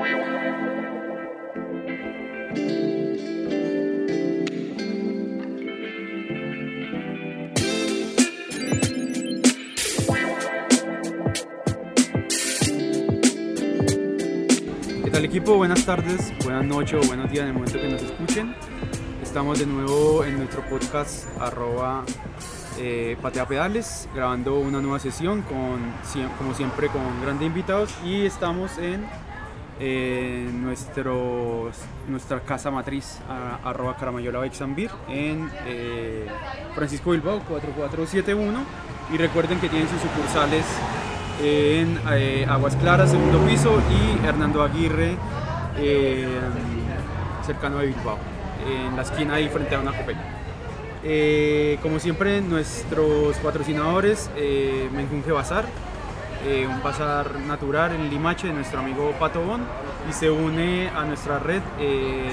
¿Qué tal equipo? Buenas tardes, buenas noches o buenos días en el momento que nos escuchen. Estamos de nuevo en nuestro podcast arroba eh, Patea Pedales, grabando una nueva sesión con, como siempre con grandes invitados y estamos en eh, nuestros, nuestra casa matriz arroba Caramayola Bexambir en eh, Francisco Bilbao 4471 y recuerden que tienen sus sucursales en eh, Aguas Claras, segundo piso, y Hernando Aguirre, eh, cercano de Bilbao, en la esquina ahí frente a una copela. Eh, como siempre, nuestros patrocinadores, Menjunje Bazar, eh, un bazar natural en Limache de nuestro amigo Pato Bon, y se une a nuestra red eh,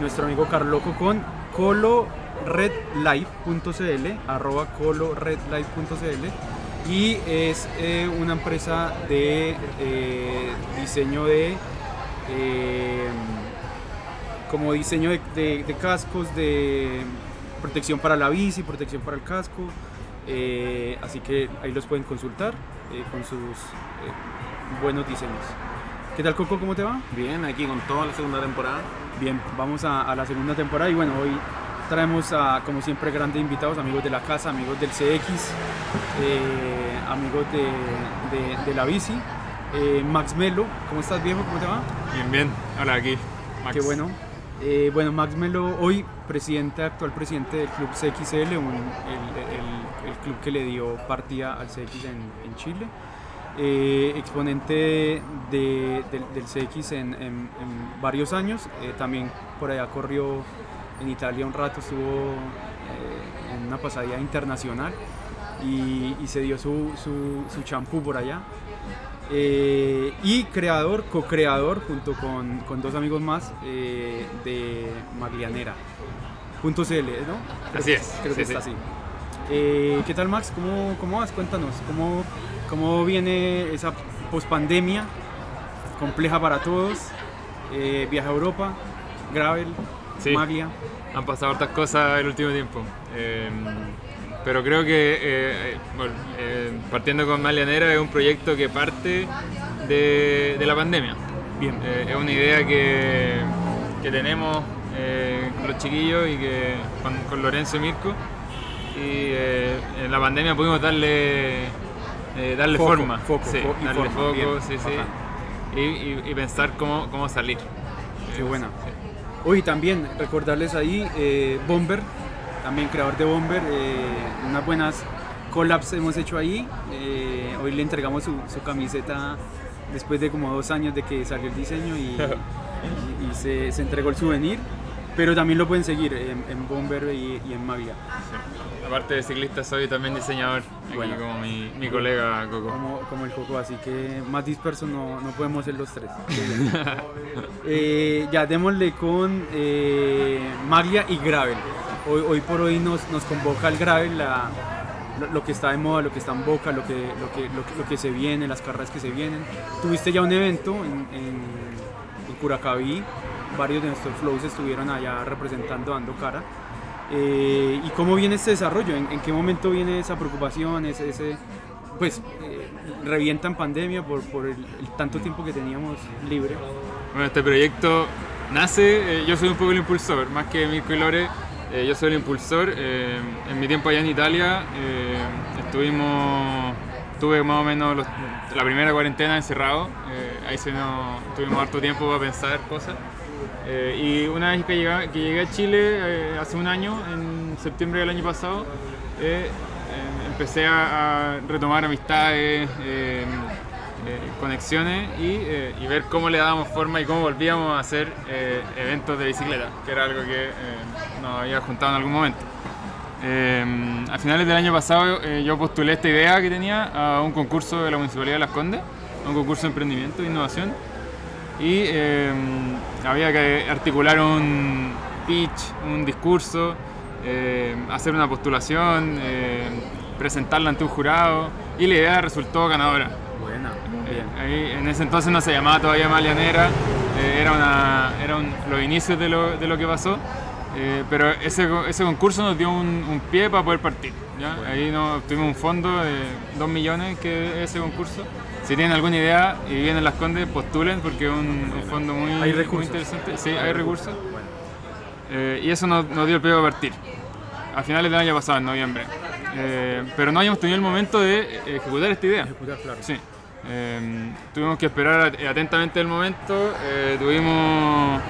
nuestro amigo Carloco con coloredlife.cl, arroba coloredlife.cl y es eh, una empresa de diseño de como diseño de- de cascos de protección para la bici protección para el casco eh, así que ahí los pueden consultar eh, con sus eh, buenos diseños ¿qué tal Coco? ¿cómo te va? Bien, aquí con toda la segunda temporada. Bien, vamos a, a la segunda temporada y bueno, hoy traemos a, como siempre, grandes invitados, amigos de la casa, amigos del CX, eh, amigos de, de- de la bici. Eh, Max Melo, ¿cómo estás viejo? ¿Cómo te va? Bien, bien. Hola, aquí. Max. Qué bueno. Eh, bueno, Max Melo, hoy presidente, actual presidente del club CXL, un- el, club que le dio partida al CX en, Chile. Eh, exponente de- del, CX en, varios años. Eh, también por allá corrió en Italia un rato, estuvo en una pasadía internacional y, se dio su champú por allá. Eh, y creador, co-creador, junto con, con dos amigos más eh, de Maglianera.cl, ¿no? Creo Así es, Creo que está sí. así. Eh, ¿Qué tal, Max? ¿Cómo, cómo vas? Cuéntanos. ¿Cómo, ¿Cómo viene esa pospandemia compleja para todos? Viaje a Europa, Gravel, Sí. Maglia. Han pasado hartas cosas el último tiempo. Eh, pero creo que, eh, bueno, eh, partiendo con Malianera, es un proyecto que parte de, de la pandemia. Bien. Eh, es una idea que, que tenemos eh, con los chiquillos y que con, con Lorenzo y Mirko. Y eh, en la pandemia pudimos darle, eh, darle Foco, forma. foco, Sí, fo- y darle forma, foco, bien, sí, sí. Y, y- y pensar cómo, cómo salir. Qué Eh, buena. sí. Hoy también recordarles ahí, eh, Bomber, también creador de Bomber, eh, unas buenas collabs hemos hecho ahí. Eh, hoy le entregamos su, su camiseta después de como dos años de que salió el diseño y, y- y se, se entregó el souvenir. Pero también lo pueden seguir en, en Bomber y, y en Maglia, Sí. Aparte de ciclista, soy también diseñador, aquí Bueno. como mi, mi colega Coco. como, como el Coco, así que más dispersos no, no podemos ser los tres. Eh, ya, démosle con eh, Maglia y Gravel. Hoy, hoy por hoy nos, nos convoca el Gravel, la- lo, que está de moda, lo que está en boca, lo que, lo, que, lo, que- se viene, las carreras que se vienen. Tuviste ya un evento en, en- Curacaví, varios de nuestros flows estuvieron allá representando, dando cara. Eh, ¿Y cómo viene este desarrollo? ¿En, en qué momento viene esa preocupación? Ese, ese- pues eh, revienta en pandemia por, por el, el tanto tiempo que teníamos libre. Bueno, este proyecto nace, eh, yo soy un poco el impulsor, más que Mirko y Lore, eh, yo soy el impulsor. eh, en mi tiempo allá en Italia eh, estuvimos, tuve más o menos la primera cuarentena encerrado, eh, ahí se nos, tuvimos harto tiempo para pensar cosas. Eh, y una vez que llegué, que llegué a Chile hace un año, en septiembre del año pasado, eh, empecé a, a retomar amistades, conexiones y, eh, y ver cómo le dábamos forma y cómo volvíamos a hacer eh, eventos de bicicleta, que era algo que eh, nos había juntado en algún momento. Eh, a finales del año pasado eh, yo postulé esta idea que tenía a un concurso de la Municipalidad de Las Condes, un concurso de emprendimiento e innovación y eh, había que articular un pitch, un discurso, eh, hacer una postulación, eh, presentarla ante un jurado y la idea resultó ganadora. Buena. Bien. ahí, en ese entonces no se llamaba todavía Malianera, eh, era, una, era un- los inicios de lo, de lo que pasó. eh, pero ese, co- ese concurso nos dio un, un pie para poder partir. ¿ya? Ahí nos obtuvimos un fondo de 2 millones que es ese concurso. Si tienen alguna idea y vienen las Condes, postulen porque es un, un fondo muy, Hay muy recursos. interesante. Sí, hay recursos. Eh, y eso nos, nos dio el pie para partir. A finales del año pasado, en noviembre. Eh, pero no habíamos tenido el momento de ejecutar esta idea. Ejecutar, claro. Sí. Eh, tuvimos que esperar at- atentamente el momento. eh, tuvimos.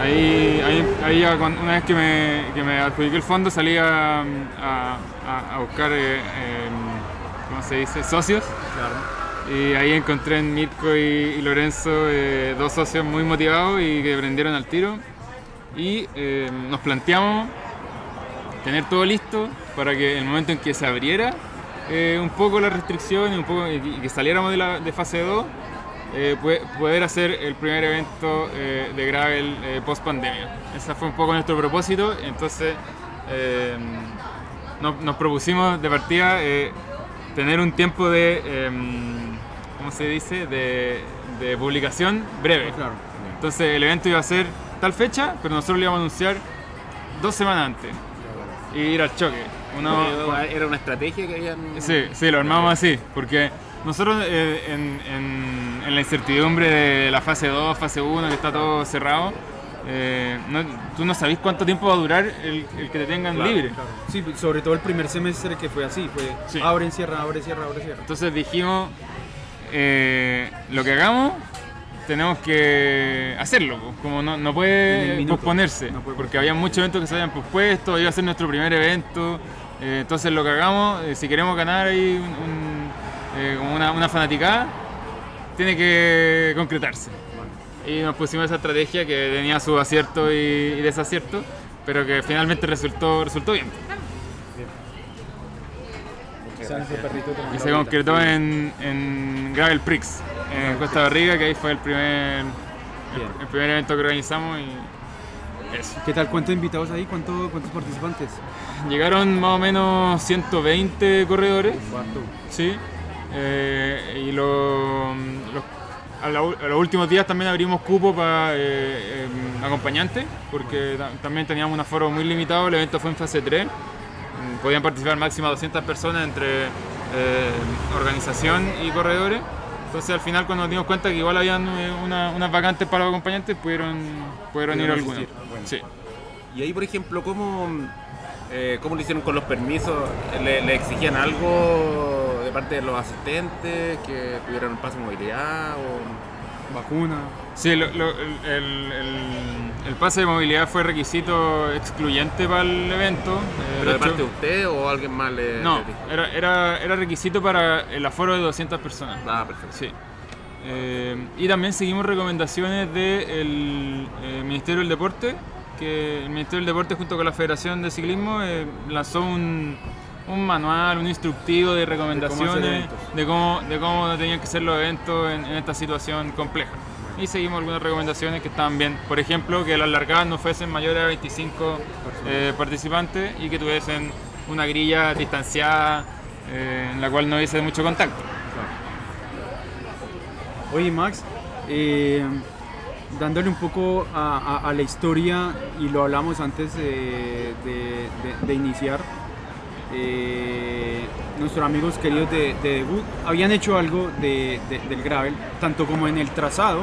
Ahí, ahí, ahí ya cuando- una vez que me, que me adjudiqué el fondo salí a, a- buscar, eh, em, ¿cómo se dice? Socios. Claro. Y ahí encontré en Mirko y, y Lorenzo eh, dos socios muy motivados y que prendieron al tiro. Y eh, nos planteamos tener todo listo para que el momento en que se abriera eh, un poco la restricción y, un poco, y que saliéramos de, la, de fase 2, eh, poder hacer el primer evento eh, de Gravel post pandemia. Ese fue un poco nuestro propósito. Entonces nos, nos propusimos de partida tener un tiempo de, ¿cómo se dice?, de, de publicación breve. Claro. Entonces el evento iba a ser tal fecha, pero nosotros lo íbamos a anunciar dos semanas antes y ir al choque. Era una estrategia que habían. Sí, sí, lo armamos así, porque nosotros eh, en, en- en la incertidumbre de la fase 2, fase 1, que está todo cerrado, eh, no- tú no sabés cuánto tiempo va a durar el, el que te tengan Claro, libre. Claro. Sí, sobre todo el primer semestre que fue así, fue Sí. abre, cierra, abre, cierra, abre, cierra. Entonces dijimos, eh, lo que hagamos, tenemos que hacerlo, como no, no puede minuto. posponerse, No puede porque había muchos eventos que se habían pospuesto, iba a ser nuestro primer evento, eh, entonces lo que hagamos, eh, si queremos ganar ahí un- un, eh, como una, una fanaticada, tiene que concretarse. Y nos pusimos esa estrategia que tenía su acierto y, y desacierto, pero que finalmente resultó, resultó bien. Y se concretó en, en Gravel Prix, en Costa Barriga, que ahí fue el primer, el, primer evento que organizamos y eso. ¿Qué tal? ¿Cuántos invitados ahí? ¿Cuánto- ¿Cuántos participantes? Llegaron más o menos 120 corredores, Cuarto. sí, eh, y lo- los- a, la u- a los últimos días también abrimos cupo para eh, em, acompañantes, porque ta- también teníamos un aforo muy limitado, el evento fue en fase 3, Mm, podían participar máximo 200 personas entre eh, organización y corredores. Entonces al final cuando nos dimos cuenta que igual habían eh, una- unas vacantes para los acompañantes, pudieron, pudieron ir algunos. asistir. Bueno. Sí. Y ahí, por ejemplo, ¿cómo, eh, cómo lo hicieron con los permisos? ¿Le, le exigían algo de parte de los asistentes que tuvieran un pase de movilidad? O... Vacuna. Sí, lo- lo- el, el- el- el pase de movilidad fue requisito excluyente para el evento. eh, ¿Pero de parte de usted o alguien más le, No, le era, era, era requisito para el aforo de 200 personas. Ah, perfecto. Sí. Eh, y también seguimos recomendaciones del Ministerio del Deporte, que el Ministerio del Deporte junto con la Federación de Ciclismo eh, lanzó un, un manual, un instructivo de recomendaciones de cómo, de cómo tenían que ser los eventos en, en esta situación compleja. Y seguimos algunas recomendaciones que estaban bien. Por ejemplo, que las largadas no fuesen mayores a 25 eh, participantes y que tuviesen una grilla distanciada eh, en la cual no hubiese mucho contacto. Oye, Max, eh, dándole un poco a, a- a la historia, y lo hablamos antes de, de- de- de iniciar, eh, nuestros amigos queridos de, de Debut habían hecho algo de- de- del gravel, tanto como en el trazado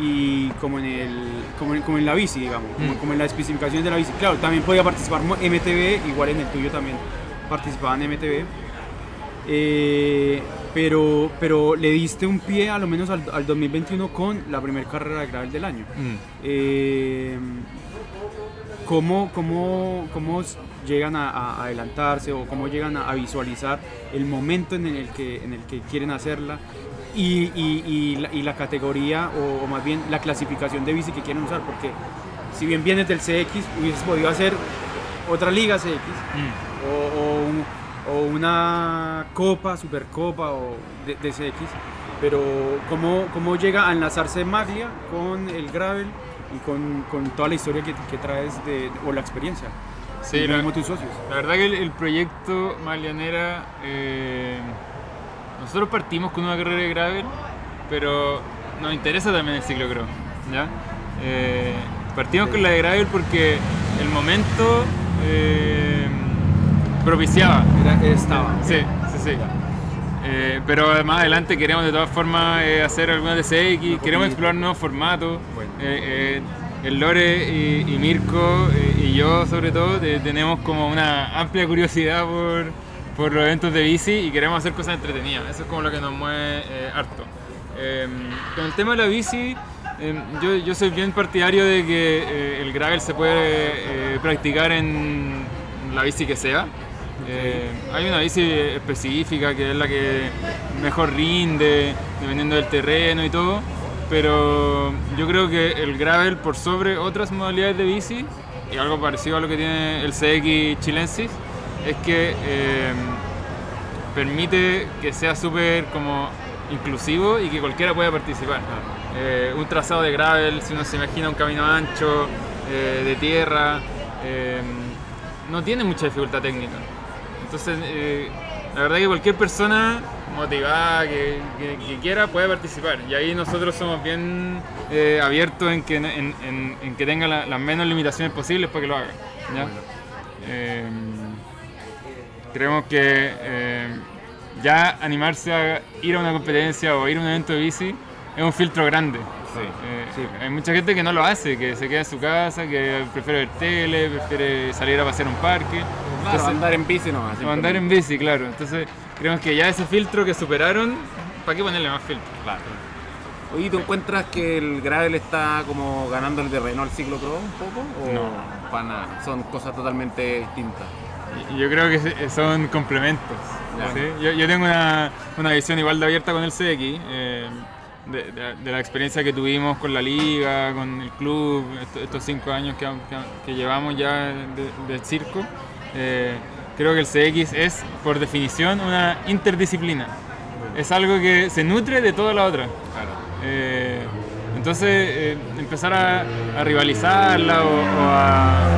y como en, el, como en, como en la bici, digamos, como, Mm. como en la especificación de la bici. Claro, también podía participar MTV, igual en el tuyo también participaban MTV. Eh, pero, pero le diste un pie a lo menos al, al 2021 con la primera carrera de gravel del año. Eh, ¿cómo, cómo, cómo llegan a, a adelantarse o cómo llegan a, a visualizar el momento en el que, en el que quieren hacerla? Y, y- y la, y la categoría o, o más bien la clasificación de bici que quieren usar, porque si bien vienes del CX, hubieses podido hacer otra liga CX Mm. o, o un- o una copa, supercopa o de, de CX, pero ¿cómo, cómo llega a enlazarse Maglia con el gravel y con, con toda la historia que, que traes de, o la experiencia? Sí, la, tus socios. la verdad que el, el proyecto Malianera eh, nosotros partimos con una carrera de gravel, pero nos interesa también el ciclocross, ¿ya? Eh, partimos con la de gravel porque el momento eh, propiciaba. Era- estaba. Sí, sí, sí. Eh, pero más adelante queremos de todas formas eh, hacer algunas DCX, queremos explorar nuevos formatos. Bueno. Eh, eh, el Lore y, y Mirko y yo sobre todo tenemos como una amplia curiosidad por, por los eventos de bici y queremos hacer cosas entretenidas. Eso es como lo que nos mueve harto. Eh, con el tema de la bici, eh, yo, yo soy bien partidario de que el gravel se puede practicar en la bici que sea. Eh, hay una bici específica que es la que mejor rinde, dependiendo del terreno y todo, pero yo creo que el gravel por sobre otras modalidades de bici, y algo parecido a lo que tiene el CX chilensis, es que eh, permite que sea súper como inclusivo y que cualquiera pueda participar. Eh, un trazado de gravel, si uno se imagina un camino ancho, de tierra, no tiene mucha dificultad técnica. Entonces, eh, la verdad que cualquier persona motivada que, que- que quiera puede participar. Y ahí nosotros somos bien eh, abiertos en que, en, en- en que tenga la- las menos limitaciones posibles para que lo haga. ¿ya? Eh, creemos que eh, ya animarse a ir a una competencia o ir a un evento de bici es un filtro grande. Eh, Hay mucha gente que no lo hace, que se queda en su casa, que prefiere ver tele, prefiere salir a pasear a un parque. Claro, Entonces- andar en bici nomás. o andar en bici, claro. Entonces, creemos que ya ese filtro que superaron, ¿para qué ponerle más filtro? Claro. Oye, ¿tú encuentras que el gravel está como ganando el terreno al ciclocross un poco? ¿O No. para nada? Son cosas totalmente distintas. Yo creo que son complementos. ¿sí? Yo tengo una, una visión igual de abierta con el CX, eh, de, de- de la experiencia que tuvimos con la liga, con el club, esto- estos cinco años que, que- que llevamos ya de- del circo. Eh, creo que el CX es, por definición, una interdisciplina. Es algo que se nutre de toda la otra. Eh, entonces, eh, empezar a, a rivalizarla o, o a,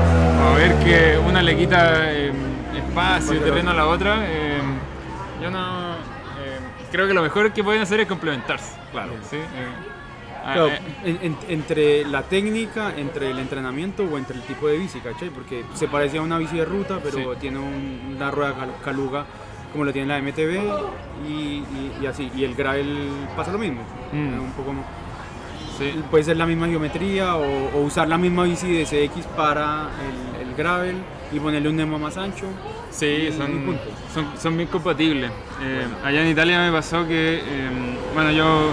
o a ver que una le quita eh, espacio y terreno a la otra, eh, yo no. eh, creo que lo mejor que pueden hacer es complementarse. Claro. ¿sí? Eh, ah, Claro, eh, en- en- entre la técnica, entre el entrenamiento o entre el tipo de bici, ¿cachai? Porque se parece a una bici de ruta, pero Sí. tiene un- una rueda cal- caluga como lo tiene la MTB y, y- y así. Y el gravel pasa lo mismo. Mm. Un poco, sí. puede ser la misma geometría o, o usar la misma bici de CX para el, el gravel y ponerle un Nemo más ancho. Sí, y son, son, son bien compatibles. Eh, allá en Italia me pasó que, eh, bueno, yo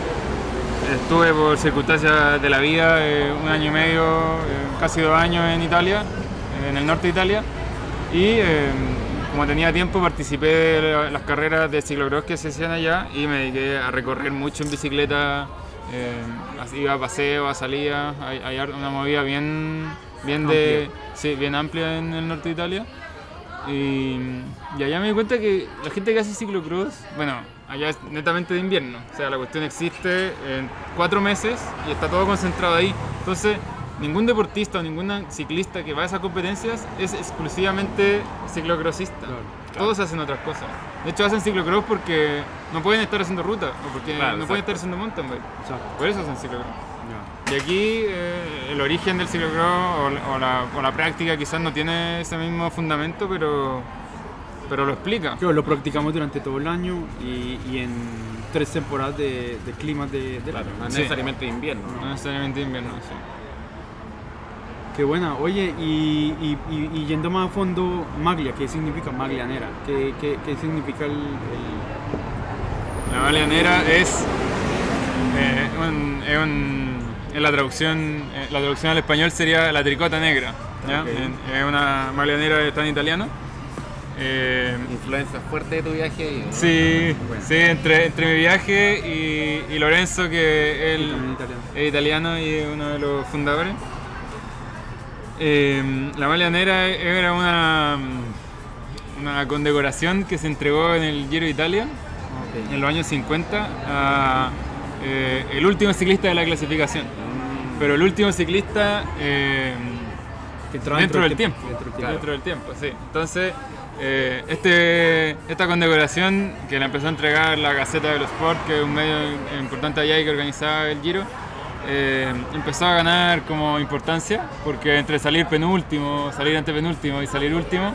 estuve por circunstancias de la vida eh, un año y medio, eh, casi dos años en Italia, en el norte de Italia, y eh, como tenía tiempo participé de la- las carreras de ciclocross que se hacían allá y me dediqué a recorrer mucho en bicicleta, así iba a paseo, a salida, hay, hay una movida bien, bien, de, sí, bien amplia en el norte de Italia. Y, y allá me di cuenta que la gente que hace ciclocross, bueno, allá es netamente de invierno. O sea, la cuestión existe en cuatro meses y está todo concentrado ahí. Entonces, ningún deportista o ningún ciclista que va a esas competencias es exclusivamente ciclocrossista. Claro, Todos hacen otras cosas. De hecho, hacen ciclocross porque no pueden estar haciendo ruta o porque Claro, no pueden estar haciendo mountain bike. Por eso hacen ciclocross. Y aquí eh, el origen del ciclocross o, la- o la, o la práctica quizás no tiene ese mismo fundamento, pero, pero lo explica. Claro, lo practicamos durante todo el año y, y en tres temporadas de, de climas de, de Claro, no Sí. necesariamente de invierno. ¿no? No necesariamente invierno, sí. Qué buena. Oye, y, y- y- y yendo más a fondo, maglia, ¿qué significa maglianera? ¿Qué, qué, qué significa el, el- La baleanera es, eh, un- es un- en la traducción, eh, la traducción al español sería la tricota negra. ¿ya? Es una baleanera está en italiano. Eh, Influencia fuerte de tu viaje ahí. ¿no? Sí, Bueno. sí entre, entre mi viaje y, y Lorenzo, que él es italiano y es uno de los fundadores. Eh, la Malianera era una, una condecoración que se entregó en el Giro Italia en los años 50 a eh, el último ciclista de la clasificación. Pero el último ciclista eh, dentro del tiempo. Dentro del Claro. tiempo. Dentro del tiempo, sí. Entonces, Eh, este, esta condecoración que la empezó a entregar la Gaceta de los Sport, que es un medio importante allá y que organizaba el Giro, eh, empezó a ganar como importancia, porque entre salir penúltimo, salir antepenúltimo y salir último,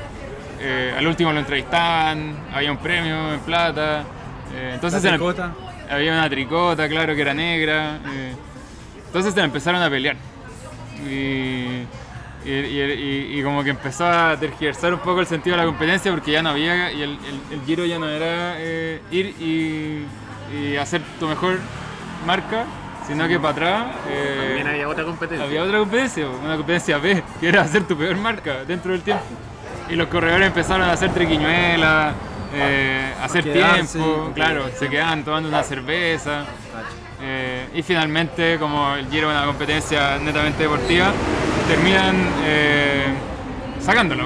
eh, al último lo entrevistaban, había un premio en plata. eh, entonces la- tricota. Había una tricota, claro, que era negra. eh, entonces se la empezaron a pelear. Y, y, y- y- y como que empezó a tergiversar un poco el sentido de la competencia porque ya no había, y el, el- el giro ya no era eh, ir y, y hacer tu mejor marca, sino que para atrás eh, También había otra competencia. había otra competencia, una competencia B, que era hacer tu peor marca dentro del tiempo. Y los corredores empezaron a hacer triquiñuelas, eh, hacer quedarse, tiempo, claro, se quedaban tomando una cerveza. eh, y finalmente, como el Giro es una competencia netamente deportiva, terminan eh, sacándolo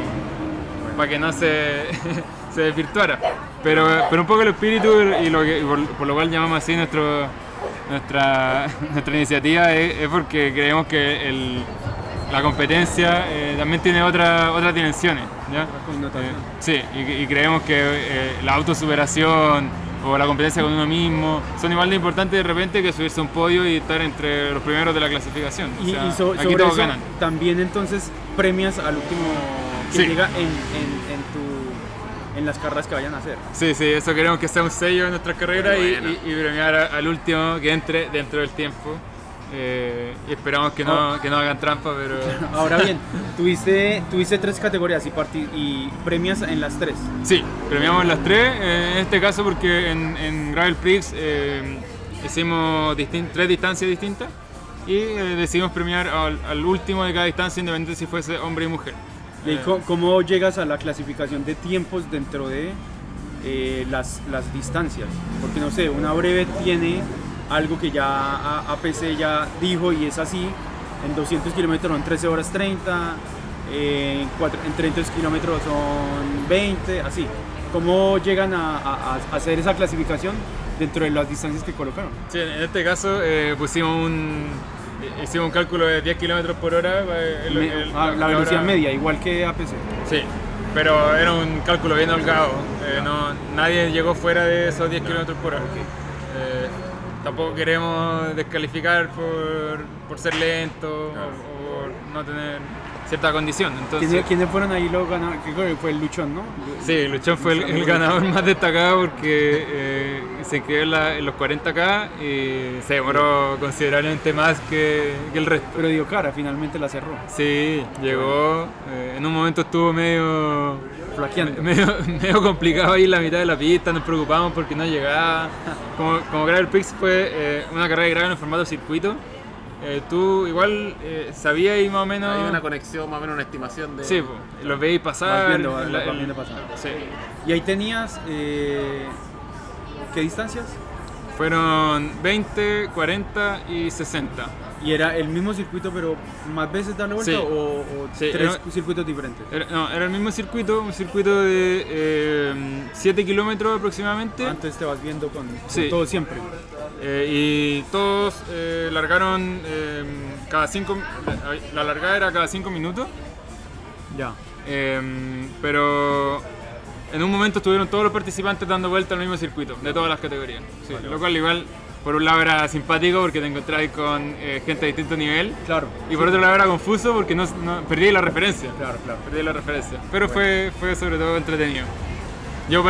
para que no se, se desvirtuara. Pero, pero un poco el espíritu y, lo que, y por, por lo cual llamamos así nuestro, nuestra, nuestra iniciativa es, es porque creemos que el- la competencia eh, también tiene otra, otras dimensiones. ¿ya? Eh, sí, y, y creemos que eh, la autosuperación o la competencia con uno mismo son igual de importantes de repente que subirse a un podio y estar entre los primeros de la clasificación. O Y, sea, y so- aquí sobre todos eso, ganan. también entonces premias al último que Sí. llega en, en, en tu, en las carreras que vayan a hacer. Sí, sí, eso queremos que sea un sello en nuestra carrera y, Bueno. y- y premiar a- al último que entre dentro del tiempo. Eh, y esperamos que no, que no hagan trampa, pero... Ahora bien, tuviste, tuviste tres categorías y, y premias en las tres. Sí, premiamos las tres, eh, en este caso porque en, en Gravel Prix eh, hicimos distin- tres distancias distintas y eh, decidimos premiar al, al último de cada distancia, independiente si fuese hombre y mujer. ¿Y Eh, co- cómo llegas a la clasificación de tiempos dentro de eh, las, las distancias? Porque no sé, una breve tiene algo que ya APC ya dijo y es así. En 200 kilómetros son 13 horas 30, eh, en, cuatro- en 300 kilómetros son 20, así. ¿Cómo llegan a, a- a hacer esa clasificación dentro de las distancias que colocaron? Sí, en este caso eh, pusimos un... Hicimos un cálculo de 10 km por hora. el- Me- el- ah, la velocidad hora- media, igual que APC. Sí, pero era un cálculo bien holgado. eh, no, nadie llegó fuera de esos 10 km por hora. Eh, tampoco queremos descalificar por, por ser lento o, o por no tener cierta condición. Entonces, ¿Quiénes, quiénes fueron ahí los ganadores? Que creo que fue el Luchón, ¿no? Sí, Luchón fue el, el ganador más destacado porque eh, se quedó en, la- en los 40k y se demoró considerablemente más que, que el resto. Pero dio cara, finalmente la cerró. Sí, llegó, eh, en un momento estuvo medio Flaqueando. medio, medio complicado ahí la mitad de la pista, nos preocupamos porque no llegaba. Como, como Gravel Prix fue eh, una carrera de gravel en formato circuito, eh, tú igual eh, sabías ahí más o menos... Hay una conexión, más o menos una estimación de. Sí, po, los veis pasar. Vas viendo, vas- la- vas el- viendo pasar. Sí. Y ahí tenías. eh, ¿Qué distancias? Fueron 20, 40 y 60. ¿Y era el mismo circuito, pero más veces darle vuelta Sí. o, o Sí, tres era- circuitos diferentes? Era, no, era el mismo circuito, un circuito de 7 kilómetros aproximadamente. Antes te vas viendo con, con Sí. todo siempre. Eh, y todos eh, largaron eh, cada 5 la largada era cada 5 minutos Ya. eh, pero en un momento estuvieron todos los participantes dando vuelta al mismo circuito de todas las categorías Sí, lo cual igual por un lado era simpático porque te encontrabas con eh, gente de distinto nivel Claro. y por otro lado era confuso porque no, no- perdí la referencia Claro, claro. perdí la referencia pero fue, fue sobre todo entretenido yo,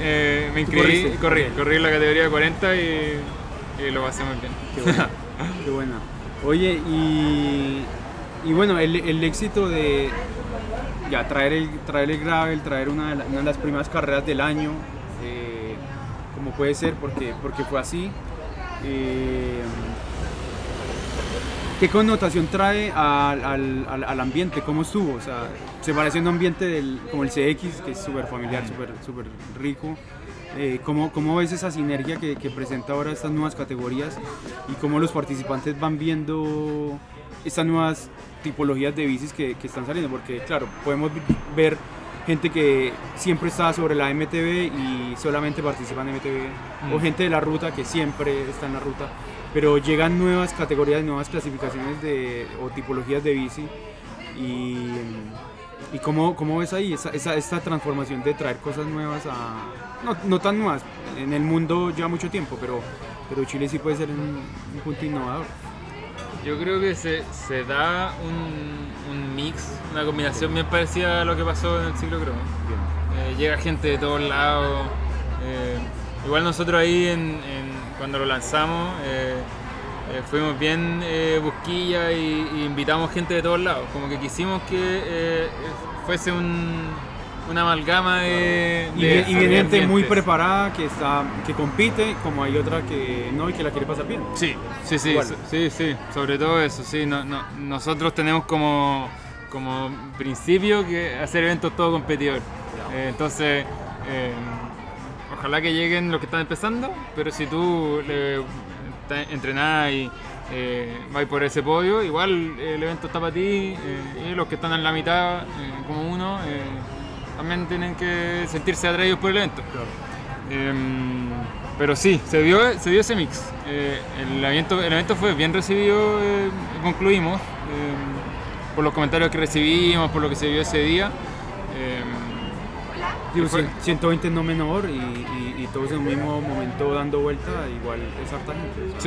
eh, me ¿Tú inscribí corriste? corrí, corrí en la categoría 40 y, y lo pasé muy bien Qué buena. Qué buena. Oye, y, y bueno, el, el éxito de ya traer el, traer el gravel, traer una de, la- una de las primeras carreras del año, eh, como puede ser, porque, porque fue así. ¿Qué connotación trae al, al- al- ambiente? ¿Cómo estuvo? O sea, se parece a un ambiente del, como el CX, que es súper familiar, súper súper rico. Eh, ¿cómo, ¿Cómo ves esa sinergia que, que presenta ahora estas nuevas categorías y cómo los participantes van viendo estas nuevas tipologías de bicis que, que están saliendo? Porque, claro, podemos ver gente que siempre está sobre la MTB y solamente participa en MTB, o Mm. gente de la ruta que siempre está en la ruta, pero llegan nuevas categorías, nuevas clasificaciones de, o tipologías de bici y, ¿Y cómo, cómo ves ahí esa, esa, esta transformación de traer cosas nuevas a... No, no tan nuevas, en el mundo lleva mucho tiempo, pero, pero Chile sí puede ser un, un punto innovador. Yo creo que se, se da un, un mix, una combinación bien parecida a lo que pasó en el ciclo Crono. Eh, llega gente de todos lados. eh, igual nosotros ahí en, en- cuando lo lanzamos eh, fuimos bien busquilla y, y invitamos gente de todos lados. Como que quisimos que fuese un, una amalgama de... Y, de- bien- y gente muy preparada que, está, que compite, como hay otra que no y que la quiere pasar bien. Sí, sí, sí, sí, sí, sobre todo eso, sí. No, no- nosotros tenemos como, como principio que hacer eventos todo competidor. Eh, entonces, eh, ojalá que lleguen los que están empezando, pero si tú le, te- entrenás y eh, vas por ese podio, igual el evento está para ti eh, y los que están en la mitad, eh, como uno, eh, también tienen que sentirse atraídos por el evento. Em, pero sí, se dio, se dio ese mix. Eh, el, evento, el evento fue bien recibido, eh, concluimos, em, por los comentarios que recibimos, por lo que se vio ese día. Em, Digo, fue- cien- 120 no menor y, y- y todos en un mismo momento dando vuelta, igual es harta gente. o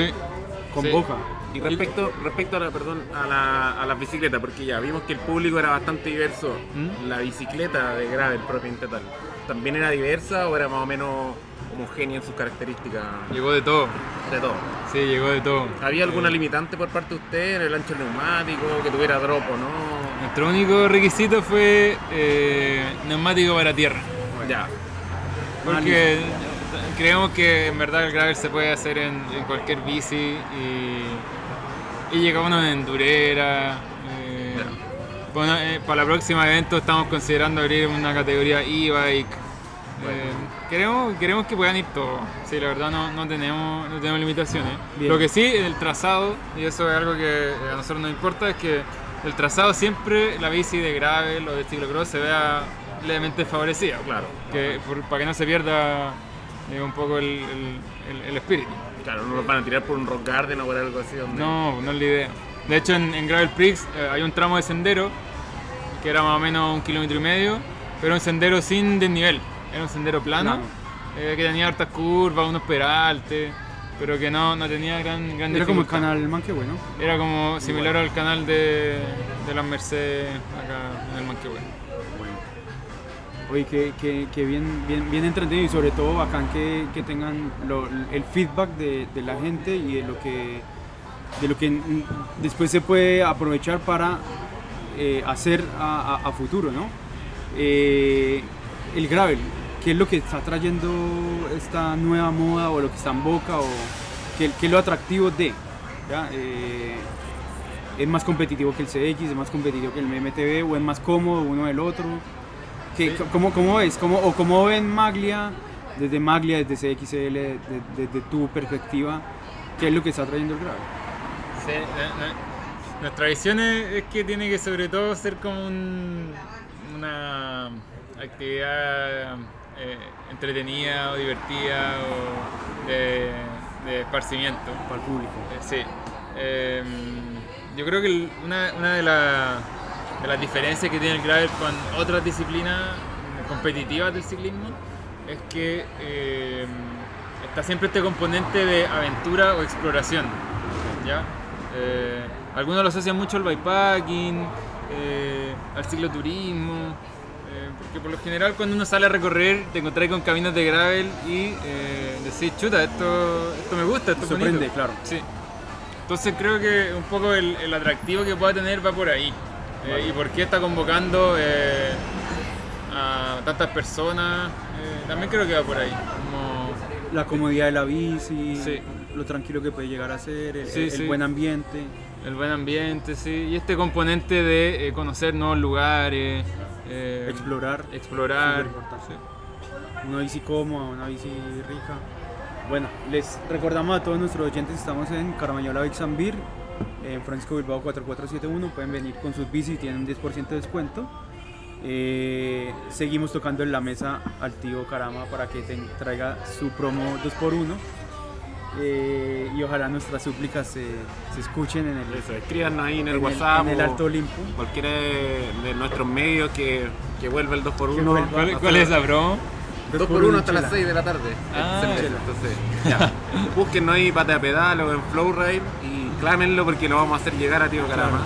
sea, sí, Convoca. Y respecto, respecto a la, perdón, a la, a las bicicletas, porque ya vimos que el público era bastante diverso, ¿Mm? la bicicleta de gravel propiamente tal, ¿también era diversa o era más o menos homogénea en sus características llegó de todo. de todo? Sí, llegó de todo. ¿Había alguna Eh, limitante por parte de usted en el ancho neumático, que tuviera drop o no? Nuestro único requisito fue eh, neumático para tierra. Ya, Porque creemos que en verdad el gravel se puede hacer en, en cualquier bici y, y llega uno en endurera. eh, bueno, eh, para el próximo evento estamos considerando abrir una categoría e-bike. Eh, queremos, queremos que puedan ir todos. Sí, la verdad no, no tenemos, no tenemos limitaciones. Bien. Lo que sí, el trazado, y eso es algo que a nosotros nos importa, es que el trazado siempre, la bici de gravel o de ciclocross se vea levemente favorecida. claro. Que, por- para que no se pierda eh, un poco el, el- el- el espíritu. Claro, no nos van a tirar por un rock garden o por algo así. Donde... No, no es la idea. De hecho, en, en Gravel Prix eh, hay un tramo de sendero que era más o menos un kilómetro y medio, pero un sendero sin desnivel. Era un sendero plano, eh, que tenía hartas curvas, unos peraltes, pero que no, no tenía gran, gran Era como el canal Manquehue, ¿no? Era como similar al canal de, de las Mercedes acá en el Manquehue. Oye, que, que, que bien, bien, bien entretenido y sobre todo bacán que, que tengan el feedback de, de la gente y de lo que, de lo que después se puede aprovechar para eh, hacer a, futuro, ¿no? Eh, el gravel, ¿qué es lo que está trayendo esta nueva moda o lo que está en boca o qué, qué es lo atractivo de? ¿ya? Eh, ¿Es más competitivo que el CX? ¿Es más competitivo que el MTV? ¿O es más cómodo uno del otro? ¿Qué, cómo, ¿Cómo ves? ¿Cómo, ¿O cómo ven Maglia, desde Maglia, desde CXL, de- desde tu perspectiva? ¿Qué es lo que está trayendo el gravel? Sí, nuestra visión es, que tiene que sobre todo ser como un- una actividad eh, entretenida o divertida o de, de esparcimiento. Para el público. Eh, sí. Eh, yo creo que una, una de, la- de las diferencias que tiene el gravel con otras disciplinas competitivas del ciclismo es que eh, está siempre este componente de aventura o exploración. ¿ya? Eh, algunos lo asocian mucho al bikepacking, eh, al cicloturismo, eh, porque por lo general cuando uno sale a recorrer te encontrás con caminos de gravel y decís, chuta, esto, esto me gusta, esto es Sorprende, bonito". claro. Sí. Entonces creo que un poco el, el atractivo que pueda tener va por ahí. Eh, y por qué está convocando eh, a tantas personas, eh, también creo que va por ahí. Como, La comodidad de la bici, Sí. lo tranquilo que puede llegar a ser, el, Sí, el sí. buen ambiente. el buen ambiente, sí. Y este componente de conocer nuevos lugares. eh, Explorar. Explorar. Sí. Una bici cómoda, una bici rica. Bueno, les recordamos a todos nuestros oyentes, estamos en Caramañola Bixambir, en Francisco Bilbao 4471, pueden venir con sus bicis, tienen un 10% de descuento. Eh, seguimos tocando en la mesa al tío Carama para que te traiga su promo 2x1. eh, y ojalá nuestras súplicas se, se escuchen en el, Eso, escríbanos ahí en el en el- WhatsApp. en el Alto Olimpo. Cualquiera de, de nuestros medios que, que vuelva el 2x1. Que vuelva. ¿Cuál, cuál es la broma? 2x1 hasta chela. las 6 de la tarde. Ah. Entonces, ya. Búsquenos ahí Patea Pedal o en Flowride y clámenlo porque lo vamos a hacer llegar a Tío Carama.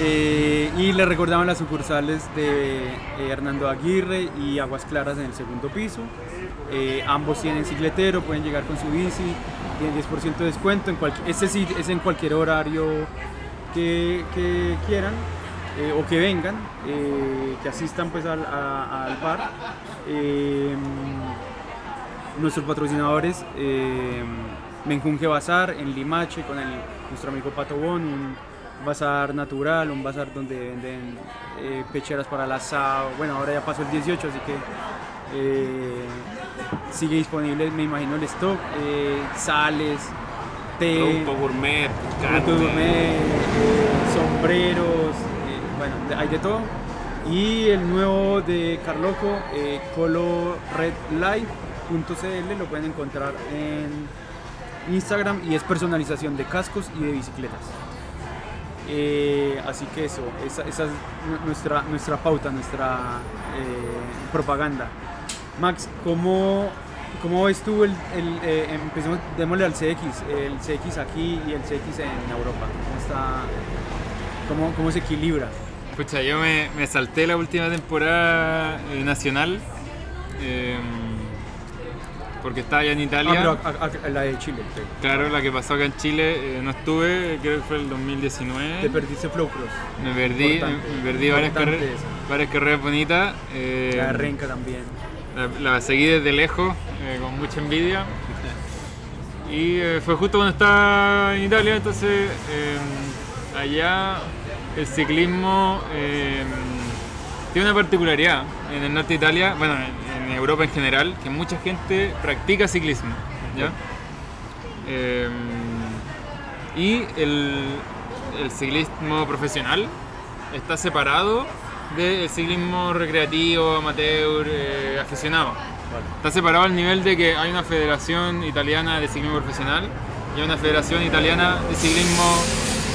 Eh, y le recordamos las sucursales de Hernando Aguirre y Aguas Claras en el segundo piso. Eh, ambos tienen cicletero, pueden llegar con su bici, tienen 10% de descuento. En este sí es en cualquier horario que, quieran eh, o que vengan, que asistan pues al, a- bar. Nuestros patrocinadores Menjunje Bazar en Limache con el, nuestro amigo Pato Bon, un bazar natural, un bazar donde venden eh, pecheras para el asado. Bueno, ahora ya pasó el 18, así que eh, sigue disponible, me imagino, el stock, eh, sales, té, Producto gourmet, productos carne. gourmet, sombreros, bueno, hay de todo. Y el nuevo de Carloco, eh, coloredlife.cl, lo pueden encontrar en Instagram y es personalización de cascos y de bicicletas. Eh, así que eso, esa, esa es nu- nuestra, nuestra pauta, nuestra eh, propaganda. Max, ¿cómo, cómo ves tú el, eh, empecemos, démosle al CX, el CX aquí y el CX en Europa? ¿Cómo está, cómo, cómo se equilibra? Pucha, yo me, me salté la última temporada nacional eh, porque estaba allá en Ah, Italia. pero a- la de Chile, sí. Claro, la que pasó acá en Chile eh, no estuve, creo que fue el 2019. Te perdiste Flow Cross, Me perdí, Importante, me perdí varias, carreras, varias carreras bonitas. eh, la de Renca también. la, la seguí desde lejos, eh, con mucha envidia. Y fue justo cuando estaba en Italia, entonces allá el ciclismo tiene una particularidad en el norte de Italia, bueno, en, Europa en general, que mucha gente practica ciclismo. ¿ya? Eh, y el, el ciclismo profesional está separado del ciclismo recreativo, amateur, eh, aficionado. Está separado al nivel de que hay una federación italiana de ciclismo profesional y una federación italiana de ciclismo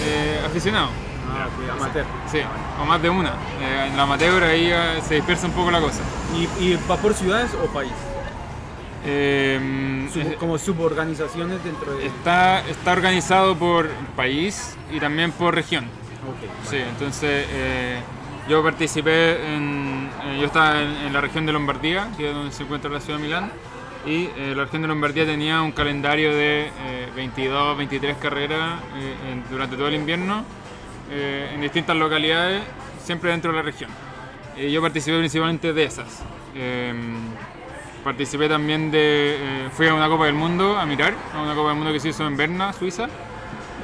eh, aficionado. Ah, amateur. Sí, o más de una. Eh, en la amateur ahí eh, se dispersa un poco la cosa. ¿Y, y va por ciudades o país? Eh, Sub- es- como suborganizaciones dentro de... está, está organizado por país y también por región. Ok, Sí, entonces eh, yo participé en. eh, yo estaba en, en la región de Lombardía, que es donde se encuentra la ciudad de Milán, y eh, la región de Lombardía tenía un calendario de eh, 22, 23 carreras durante todo el invierno eh, en distintas localidades, siempre dentro de la región. Eh, yo participé principalmente de esas. Eh, participé también de. eh, fui a una Copa del Mundo a mirar, a una Copa del Mundo que se hizo en Berna, Suiza.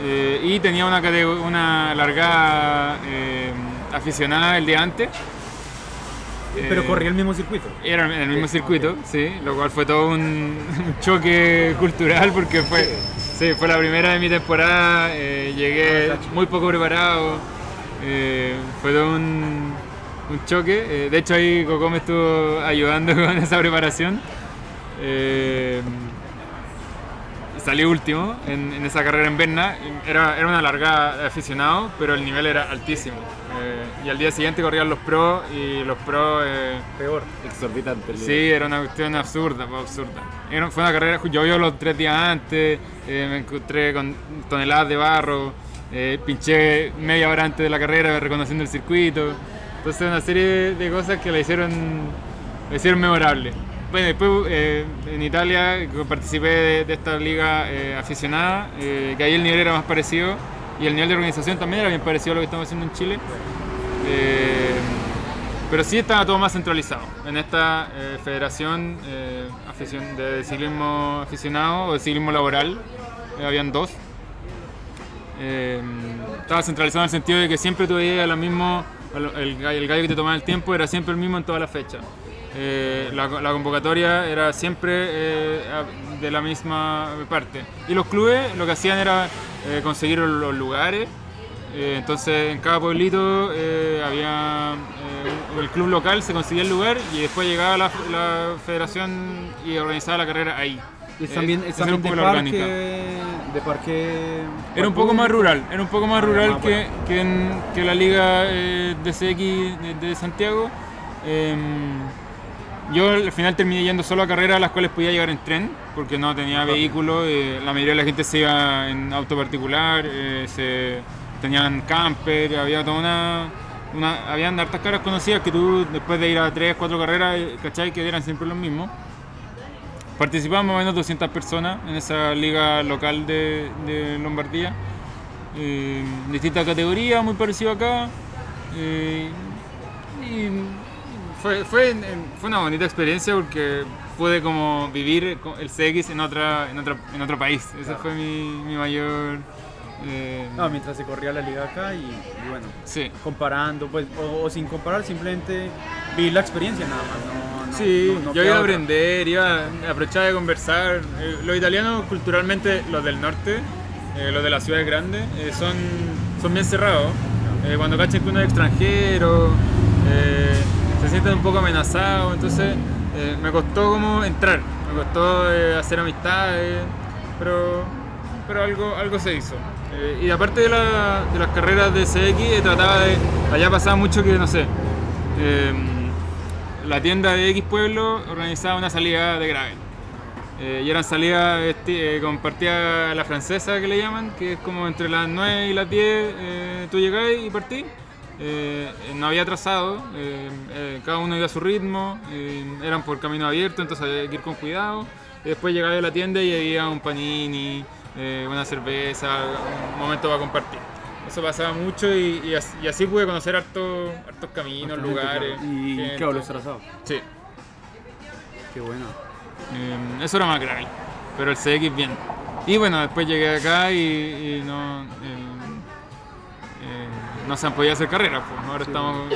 Eh, y tenía una, una largada eh, aficionada el día antes. Pero Eh, corría el mismo circuito. Era en el mismo circuito, sí, lo cual fue todo un, un choque cultural porque fue, sí, fue la primera de mi temporada, eh, llegué Ah, muy poco preparado, eh, fue todo un, un choque. eh, de hecho ahí Coco me estuvo ayudando con esa preparación. Salí último en, en esa carrera en Berna. Era, era una largada de aficionado, pero el nivel era altísimo. Eh, y al día siguiente corrían los pros y los pros... eh, Peor. Exorbitante. Sí, era una cuestión absurda, absurda. Era- fue una carrera, llovió los tres días antes, eh, me encontré con toneladas de barro, eh, pinché media hora antes de la carrera reconociendo el circuito. Entonces una serie de cosas que la hicieron, la hicieron memorable. Bueno, después eh, en Italia participé de, esta liga eh, aficionada, eh, que ahí el nivel era más parecido y el nivel de organización también era bien parecido a lo que estamos haciendo en Chile. Eh, pero sí estaba todo más centralizado. En esta federación de ciclismo aficionado o de ciclismo laboral, habían dos. Estaba centralizado en el sentido de que siempre mismo, el, gallo el gallo que te tomaba el tiempo era siempre el mismo en todas las fechas. Eh, la, la convocatoria era siempre eh, de la misma parte. Y los clubes lo que hacían era eh, conseguir los, los lugares. Eh, entonces en cada pueblito había el club local se conseguía el lugar y después llegaba la, la federación y organizaba la carrera ahí. Y también, es también un poco de, la parque, orgánica. de parque... Era un poco más rural, era un poco más Ah, rural que, que, en- que la liga DCX de, de Santiago. Yo al final terminé yendo solo a carreras a las cuales podía llegar en tren, porque no tenía vehículo, eh, la mayoría de la gente se iba en auto particular, eh, se, tenían camper, había toda una, una... Habían hartas caras conocidas que tú después de ir a 3, 4 carreras, eh, ¿cachai? Que eran siempre los mismos. Participamos más o menos 200 personas en esa liga local de, de Lombardía. Eh, distintas categorías, muy parecido acá. Y fue, fue, fue una bonita experiencia porque pude como vivir el CX en, otra, en, otra, en otro país. Ese Claro. fue mi, mi mayor... eh, No, mientras se corría la liga acá y, y bueno, sí. comparando, pues, o, o sin comparar, simplemente vivir la experiencia nada más. No, no- Sí, no- no yo iba a aprender, iba a aprovechar de conversar. Eh, los italianos, culturalmente, los del norte, eh, los de las ciudades grandes, eh, son, son bien cerrados. Eh, cuando cachan que uno es extranjero, eh, se sienten un poco amenazados. Entonces, eh, me costó como entrar, me costó eh, hacer amistades, pero, pero algo, algo se hizo. Eh, y aparte de, la- de las carreras de CX, trataba de. Allá pasaba mucho que, no sé. la tienda de X Pueblo organizaba una salida de gravel. Y eran salidas eh, con partida a la francesa que le llaman, que es como entre las 9 y las 10 eh, tú llegás y partís. Eh, no había trazado, eh, eh, cada uno iba a su ritmo, eran por camino abierto, entonces había que ir con cuidado. Después llegaba a la tienda y había un panini, una cerveza, un momento para compartir. Eso pasaba mucho y, y así, y así pude conocer hartos hartos caminos, Bastante, lugares. Y, gente. claro, los trazados. Sí. Qué bueno. Eso era más grave, pero el CX bien. Y bueno, después llegué acá y, y no, eh, no se han podido hacer carreras. pues. Ahora estamos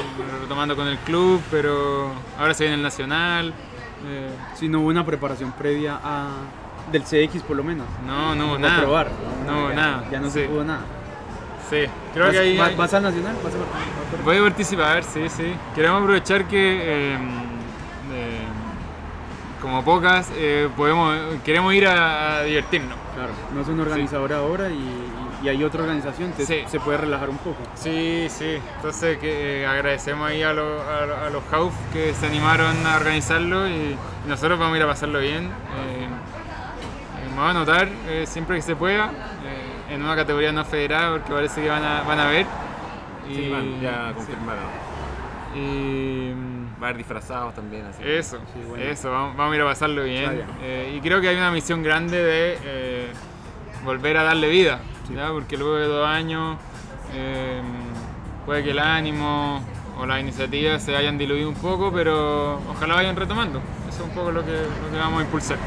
retomando con el club, pero ahora se viene el nacional. eh, Si no hubo una preparación previa a, del CX por lo menos. no, no hubo Para nada. probar. No ya, nada. Ya no sí, se pudo nada. Sí, creo ¿Vas, que ahí. va- hay- vas al nacional? ¿Vas a participar? Voy a participar, sí, sí. Queremos aprovechar que eh, eh, como pocas eh, podemos queremos ir a, a divertirnos. Claro, no es un organizador ahora y, y hay otra organización, entonces Sí. se puede relajar un poco. Sí, sí. Entonces que, eh, agradecemos ahí a, los- a, a los Hauf que se animaron a organizarlo y, nosotros vamos a ir a pasarlo bien. Eh, eh, me voy a anotar eh, siempre que se pueda eh, en una categoría no federada porque parece que van a, van a ver. Y, Sí, van, ya sí. confirmado. Y, Va a haber disfrazados también. Así. Eso, Sí, bueno. eso, vamos, vamos a ir a pasarlo bien. Eh, y creo que hay una misión grande de eh, volver a darle vida, ¿ya? porque luego de dos años eh, puede que el ánimo o las iniciativas se hayan diluido un poco, pero ojalá vayan retomando. Eso es un poco lo que, lo que vamos a impulsar.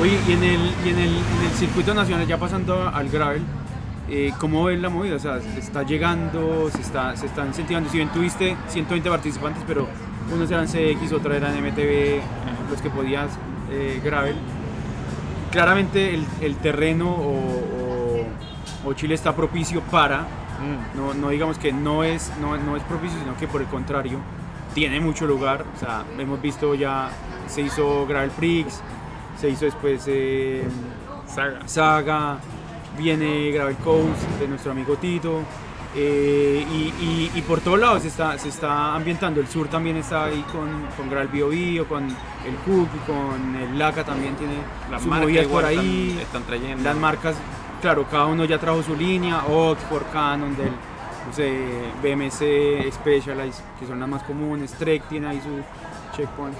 Oye, y en el, y en el, en el circuito nacional, ya pasando al gravel, eh, ¿cómo ves la movida? O sea, está llegando, se está, se está incentivando. Si bien tuviste 120 participantes, pero unos eran CX, otros eran MTB, los que podías eh, gravel. Claramente el, el terreno o, o- o Chile está propicio para, no, no digamos que no es, no, no es propicio, sino que por el contrario, tiene mucho lugar. O sea, hemos visto ya, se hizo Gravel Prix, se hizo después eh, Saga. Saga, viene Gravel Coast de nuestro amigo Tito. eh, y, y- y por todos lados se está, se está ambientando. El sur también está ahí con, con Gravel Bio Bio, con el Cook, con el Laca también tiene Las sus marcas por ahí. Están, están trayendo. Las marcas, claro, cada uno ya trajo su línea, Oxford, Canon, del, no sé, BMC, Specialized, que son las más comunes, Trek tiene ahí su checkpoint.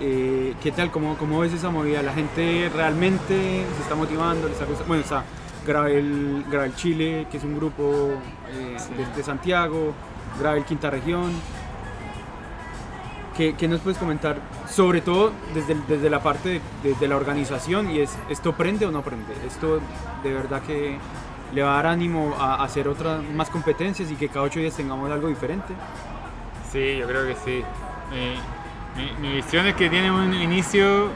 Eh, ¿Qué tal? ¿Cómo, ¿Cómo ves esa movida? ¿La gente realmente se está motivando? ¿Le está? Bueno, está Gravel, Gravel Chile, que es un grupo eh, de, de Santiago, Gravel Quinta Región. ¿Qué, qué nos puedes comentar? Sobre todo desde, desde la parte de, desde la organización y es, ¿esto prende o no prende? ¿Esto de verdad que le va a dar ánimo a, a hacer otras más competencias y que cada ocho días tengamos algo diferente? Sí, yo creo que sí. Mi, mi- mi visión es que tiene un inicio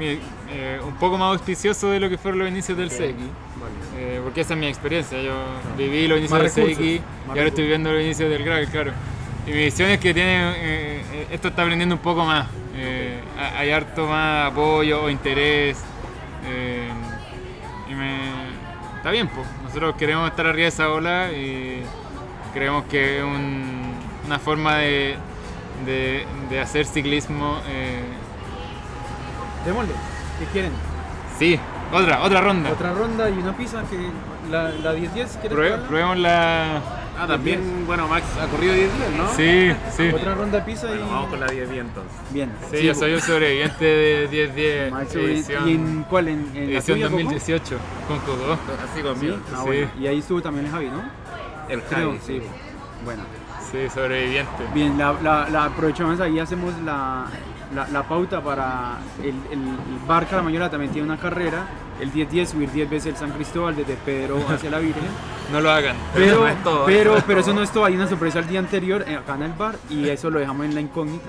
eh, un poco más auspicioso de lo que fueron los inicios del CX. Eh, porque esa es mi experiencia. Yo viví los inicios Más del recursos, CX y ahora estoy viviendo los inicios del Gravel, claro. Y mi visión es que tiene, eh, esto está aprendiendo un poco más. Ha- hay harto más apoyo o interés. y me, está bien, pues. Nosotros queremos estar arriba de esa ola y creemos que es un- una forma de, de- de hacer ciclismo. eh, Démosle. ¿Qué quieren? sí, otra, otra ronda. Otra ronda y una pizza que la, la 10-10 ¿quieres Prue- probarla? Probemos la. Ah, también, bueno, Max ha corrido 10 días, ¿no? Sí, sí. Otra ronda de pizza Bueno, y... vamos con la 10 días entonces. Bien. Sí, yo soy un sobreviviente de 10-10. Max, ¿y- edición, ¿Y en cuál? ¿En, en la edición tuya, Coco? 2018, con Coco. Así Sí. conmigo. Ah, Sí. bueno. Y ahí estuvo también el Javi, ¿no? El Creo, Javi, sí. Bueno. Sí, sobreviviente. Bien, la, la, la aprovechamos ahí, hacemos la, la, la pauta para el, el, el bar Caramayola también tiene una carrera, el 10-10, subir 10 veces el San Cristóbal desde Pedro hacia la Virgen. No lo hagan. Pero, no es todo, pero, eso no es pero todo. eso no es todo, hay una sorpresa el día anterior eh, acá en el bar y eso lo dejamos en la incógnita.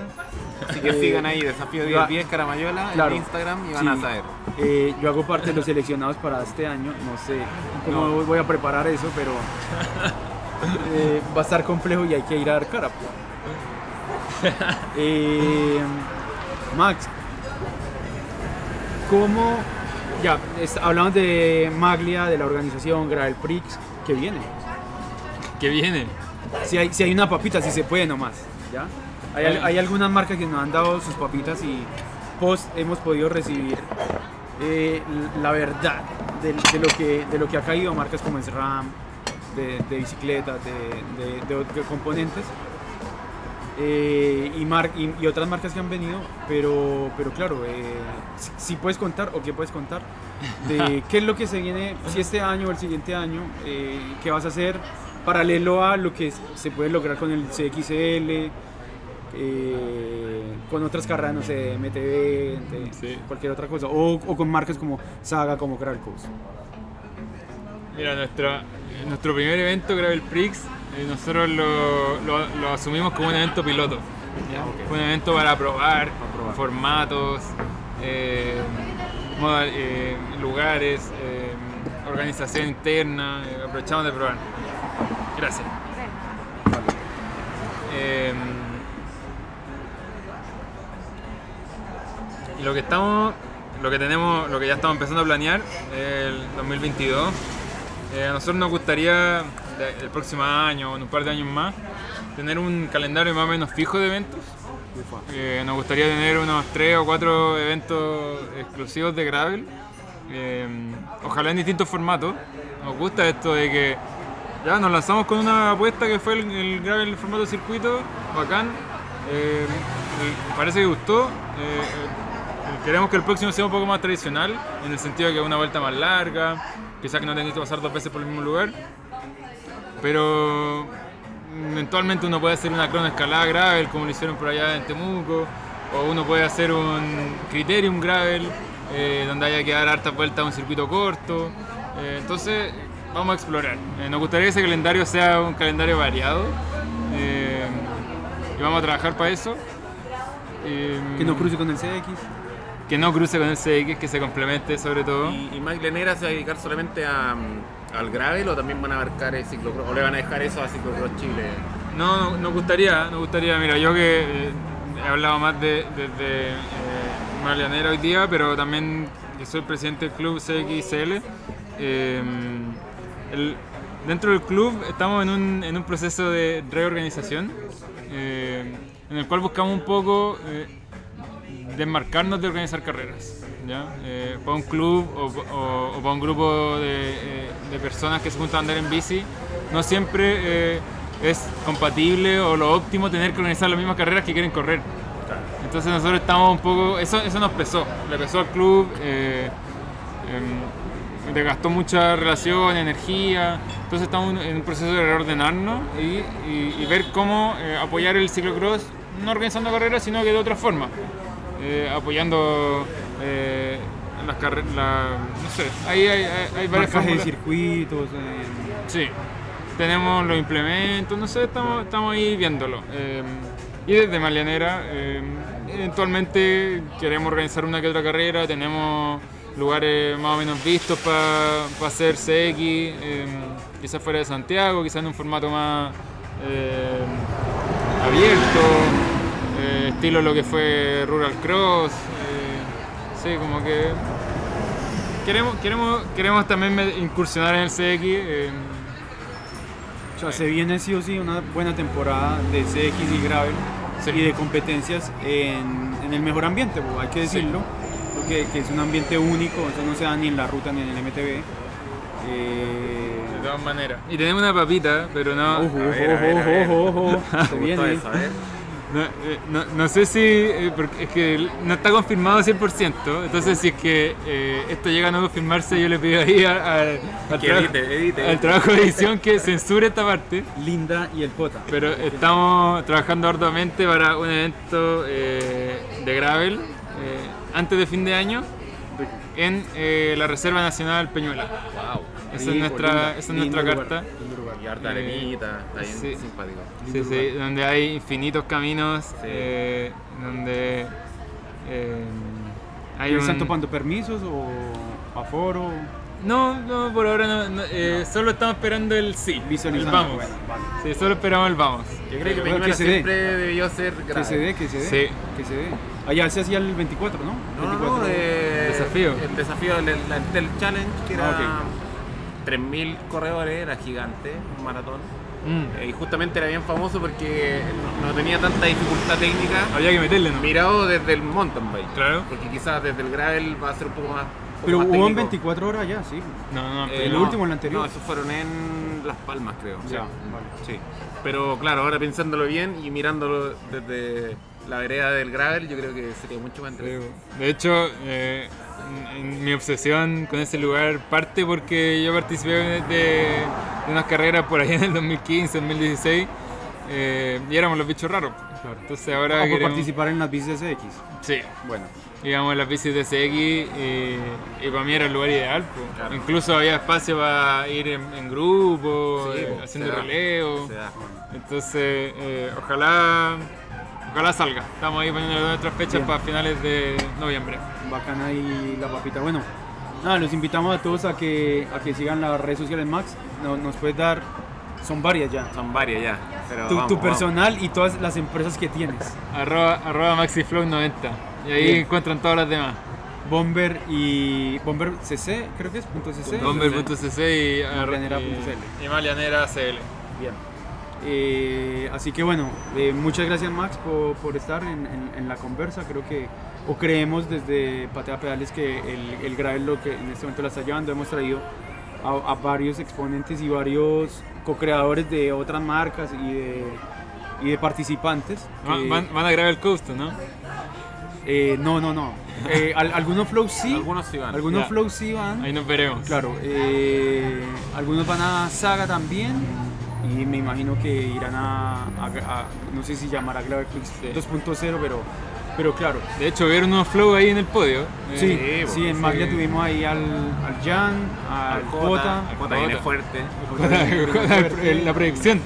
Así que sigan ahí, Desafío va- 10 10 Caramayola Claro. en Instagram y van Sí. a saber. Eh, yo hago parte de los seleccionados para este año, no sé cómo No. voy a preparar eso, pero eh, va a estar complejo y hay que ir a dar cara. pues. Eh, Max, ¿cómo? Ya, es- hablamos de Maglia, de la organización Gravel Prix, que viene. Que viene. Si hay, si hay una papita, si se puede nomás, ¿ya? Hay algunas marcas que nos han dado sus papitas y post hemos podido recibir eh, la verdad de, de lo que, de lo que ha caído, marcas como SRAM, de, de bicicletas, de, de- de componentes. eh, y, mar- y, y otras marcas que han venido, pero, pero claro, eh, si, si puedes contar o qué puedes contar de qué es lo que se viene, si este año o el siguiente año, eh, qué vas a hacer paralelo a lo que se puede lograr con el CXL, eh, con otras carreras, no sé, MTV, Sí. cualquier otra cosa, o, o con marcas como Saga, como Kralkos. Mira, nuestra, nuestro primer evento, Gravel Prix, eh, nosotros lo, lo- lo asumimos como un evento piloto. ¿ya? Ok. Fue un evento para probar, probar. formatos, eh, eh, lugares, eh, organización interna. aprovechamos de probar. Gracias. Lo que estamos, lo que tenemos, lo que ya estamos empezando a planear es el 2022. Eh, a nosotros nos gustaría el próximo año o en un par de años más tener un calendario más o menos fijo de eventos. Eh, nos gustaría tener unos tres o cuatro eventos exclusivos de gravel. Eh, ojalá en distintos formatos. Nos gusta esto de que ya nos lanzamos con una apuesta que fue el, el gravel formato circuito, bacán. Eh, parece que gustó. Queremos que el próximo sea un poco más tradicional, en el sentido de que una vuelta más larga, quizás que no tengáis que pasar dos veces por el mismo lugar. Pero eventualmente uno puede hacer una crono escalada gravel, como lo hicieron por allá en Temuco, o uno puede hacer un criterium gravel, eh, donde haya que dar hartas vueltas a un circuito corto. Eh, entonces, vamos a explorar. Eh, nos gustaría que ese calendario sea un calendario variado. y vamos a trabajar para eso. Que no cruce con el CX. Que no cruce con el CX, que se complemente sobre todo. ¿Y, y Mike Lenera se va a dedicar solamente a, mm, al gravel o también van a abarcar el ciclocross? ¿O le van a dejar eso a Ciclocross Chile? No, no, nos gustaría, nos gustaría, mira, yo que eh, he hablado más de, de, de, eh, Malianera hoy día, pero también que soy presidente del club CXL. eh, el- dentro del club estamos en un, en un proceso de reorganización eh, en el cual buscamos un poco eh, desmarcarnos de organizar carreras. ¿ya? Eh, para un club o, o- o para un grupo de, eh, de personas que se juntan a andar en bici, no siempre eh, es compatible o lo óptimo tener que organizar las mismas carreras que quieren correr. Entonces nosotros estamos un poco, eso, eso nos pesó, le pesó al club, eh, em, le gastó mucha relación, energía, entonces estamos en un proceso de reordenarnos y, y- y ver cómo eh, apoyar el ciclocross, no organizando carreras, sino que de otra forma, eh, apoyando eh, las carreras, no sé, ahí hay, hay- hay varias de circuitos. eh, Sí, tenemos los implementos, no sé, estamos, estamos ahí viéndolo. Y desde Malianera, eventualmente queremos organizar una que otra carrera, tenemos lugares más o menos vistos para hacer CX, eh, quizás fuera de Santiago, quizás en un formato más eh, abierto. Eh, estilo lo que fue Rural Cross. eh, sí, como que queremos, queremos, queremos también incursionar en el CX. eh, O sea, se viene sí o sí una buena temporada de CX y Gravel Sí. y de competencias en, en el mejor ambiente, pues, hay que decirlo, porque que es un ambiente único, eso no se da ni en la ruta ni en el MTB. Eh, de todas maneras. Y tenemos una papita, pero no. ojo, ojo, ojo, ojo, ojo, se viene. No, eh, no- no sé si, eh, porque es que no está confirmado 100%, entonces si es que eh, esto llega a no confirmarse, yo le pido ahí a- a- al, edite, edite. al trabajo de edición que censure esta parte, Linda y el Cota. pero estamos trabajando arduamente para un evento eh, de gravel eh, antes de fin de año en eh, la Reserva Nacional Peñuela. Wow. Esa es nuestra, esa es nuestra carta. lugar. Harta Eh, arenita, está bien sí. simpático. Sí, sí, donde hay infinitos caminos, Sí. eh, donde eh, hay ¿Y un... ¿Están topando permisos o aforo? No, no, por ahora no, no, eh, solo estamos esperando el sí, el vamos. Bueno, vale. Sí, solo esperamos el vamos. Yo creo que Bueno, Peñuela que dé. siempre debió ser Que grave. se dé, que se dé. Sí. Que se dé. Allá se hacía el 24, ¿no? No, no, 24. no, eh, Desafío. El desafío del, challenge, que era Ah, 3.000 corredores, era gigante, un maratón. Mm, Eh, y justamente era bien famoso porque no, no tenía tanta dificultad técnica Había que meterle, ¿no? mirado desde el mountain bike. Claro. Porque quizás desde el gravel va a ser un poco más. un poco Pero más hubo en técnico. 24 horas ya, sí. No, no, Eh, pero ¿El no, último o el anterior? No, esos fueron en Las Palmas, creo. Ya, Sí. vale. Sí. Pero claro, ahora pensándolo bien y mirándolo desde la vereda del gravel, yo creo que sería mucho más entretenido. De hecho, eh, mi obsesión con ese lugar parte porque yo participé de, de unas carreras por ahí en el 2015, 2016 eh, y éramos los bichos raros. Entonces ahora O por queremos... participar en las bicis de CX. Sí, Bueno. íbamos en las bicis de CX y, y para mí era el lugar ideal. Claro. Incluso había espacio para ir en, en grupo, Sí, eh, haciendo da. Entonces, eh, ojalá, ojalá salga. Estamos ahí poniendo nuestras fechas Bien. para finales de noviembre. Bacana ahí la papita. Bueno, nada, los invitamos a todos a que, a que sigan las redes sociales Max. No- nos puedes dar, son varias ya. Son varias ya. Pero Tu, vamos, tu vamos. personal y todas las empresas que tienes. Arroba, arroba MaxiFlow90. Y ahí Bien. encuentran todas las demás. Bomber y Bomber CC, creo que es punto .cc. Bomber.cc y, Malianera.cl. y, y Malianera CL. Bien. Eh, así que bueno, eh, muchas gracias Max por, por estar en, en- en la conversa. Creo que, o creemos desde Patea Pedales que el, el gravel lo que en este momento la está llevando. Hemos traído a, a varios exponentes y varios co-creadores de otras marcas y de, y de participantes. Que- Van, van a grabar el costo, ¿no? eh, no, no, no. Eh, al- algunos flows sí, Algunos sí van. algunos flows sí van. Ahí nos veremos. Claro, eh, algunos van a Saga también y me imagino que irán a, a- a- no sé si llamar a Gravel Clips Sí. 2.0, pero, pero claro. De hecho, vieron unos flow ahí en el podio. Sí, Eh, sí, en Maglia sí. tuvimos ahí al, al Jan, al Al Jota. Jota. Al Jota viene Jota. fuerte. la proyección.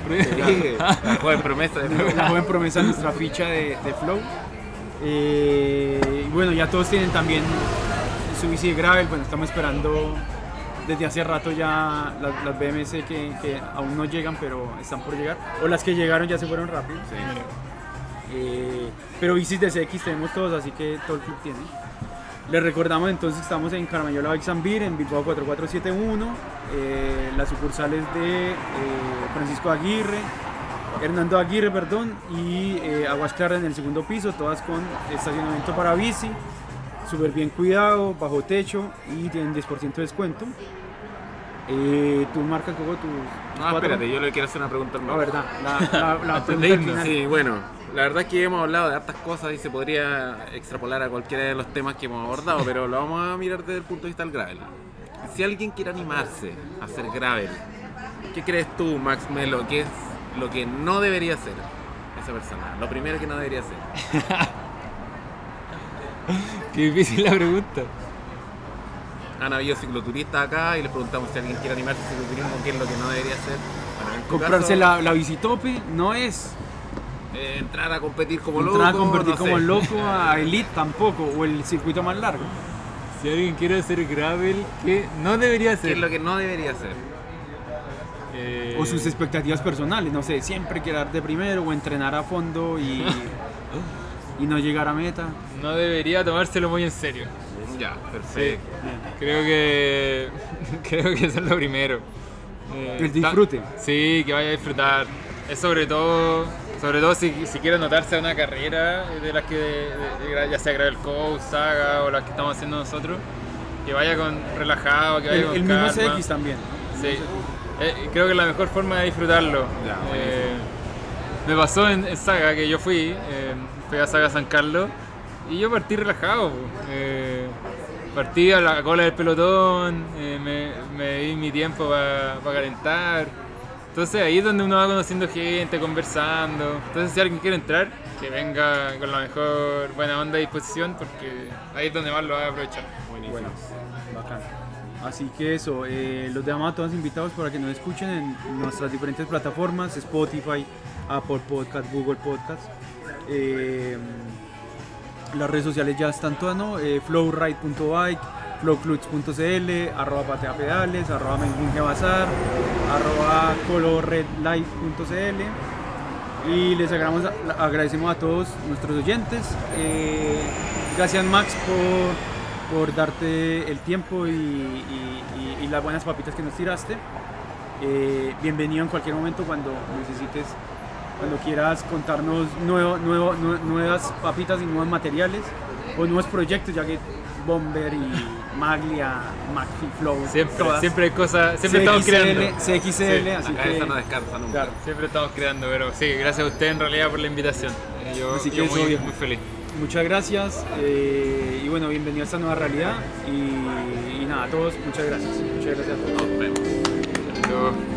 La joven promesa de la joven promesa de nuestra ficha de, de Flow. Eh, y bueno, ya todos tienen también su bici de gravel. Bueno, estamos esperando desde hace rato ya las, las BMC que, que aún no llegan, pero están por llegar. O las que llegaron ya se fueron rápido. Eh, pero bicis de CX tenemos todos, así que todo el club tiene. Les recordamos entonces que estamos en Carmayola Bike en Bilbao 4471, eh, las sucursales de eh, Francisco Aguirre, Hernando Aguirre, perdón, y eh, Aguas Claras en el segundo piso, todas con estacionamiento para bici, súper bien cuidado, bajo techo y tienen 10% de descuento. Eh, ¿Tú marcas Coco tus No, cuatro? espérate, yo le quiero hacer una pregunta al La verdad, la, la, pregunta al irnos, final. Sí, bueno, la verdad es que hemos hablado de hartas cosas y se podría extrapolar a cualquiera de los temas que hemos abordado, pero lo vamos a mirar desde el punto de vista del gravel. Si alguien quiere animarse a hacer gravel, ¿qué crees tú, Max Melo, que es lo que no debería hacer esa persona? Lo primero que no debería hacer. Qué difícil la pregunta. Han habido cicloturistas acá y les preguntamos si alguien quiere animarse al cicloturismo, qué es lo que no debería hacer. Bueno, Comprarse caso, la, la bicitope no es eh, entrar a competir como loco. entrar a convertir no como sé. loco a Elite tampoco, o el circuito más largo. Si alguien quiere hacer gravel, ¿qué no debería ¿Qué es hacer? lo que no debería hacer? Eh, O sus expectativas personales, no sé, siempre quedar de primero o entrenar a fondo y... y no llegar a meta. No debería tomárselo muy en serio. Ya, Sí, perfecto. creo que creo que eso es lo primero. Eh, El ta- disfrute. Sí, que vaya a disfrutar. Es sobre todo, sobre todo si, si quiere anotarse a una carrera de las que, de- de- ya sea Gravel Coast, Saga o las que estamos haciendo nosotros, que vaya con relajado, que vaya El, con el mismo. CX también. ¿no? Sí, Eh, creo que es la mejor forma de disfrutarlo. Ya, Eh, me pasó en, en Saga que yo fui, eh, fui a Saga San Carlos y yo partí relajado. Eh, partí a la cola del pelotón, eh, me, di mi tiempo para calentar. Entonces ahí es donde uno va conociendo gente, conversando. Entonces si alguien quiere entrar, que venga con la mejor buena onda y disposición porque ahí es donde más lo va a aprovechar. Buenísimo. Bueno. Así que eso, eh, los dejamos a todos invitados para que nos escuchen en nuestras diferentes plataformas, Spotify, Apple Podcast, Google Podcast. Eh, las redes sociales ya están todas, ¿no? Eh, flowride.bike, flowclutz.cl, arroba pateapedales, arroba bazar, arroba colorredlife.cl y les agradecemos, a todos nuestros oyentes. Eh, gracias Max por, por darte el tiempo y las buenas papitas que nos tiraste. Eh, bienvenido en cualquier momento cuando necesites, cuando quieras contarnos nuevo, nuevo- nue- nuevas papitas y nuevos materiales o nuevos proyectos, ya que Bomber y Maglia, McFi Flow, Siempre, todas. siempre hay cosas, siempre estamos creando. CXL, Sí, así La que no descansa nunca. claro. Siempre estamos creando, pero sí, gracias a usted en realidad por la invitación. Yo, Así que yo eso, muy, feliz. Muchas gracias eh, y bueno, bienvenido a esta nueva realidad y, y nada, a todos, muchas gracias. Muchas gracias a todos. Nos vemos. Yo-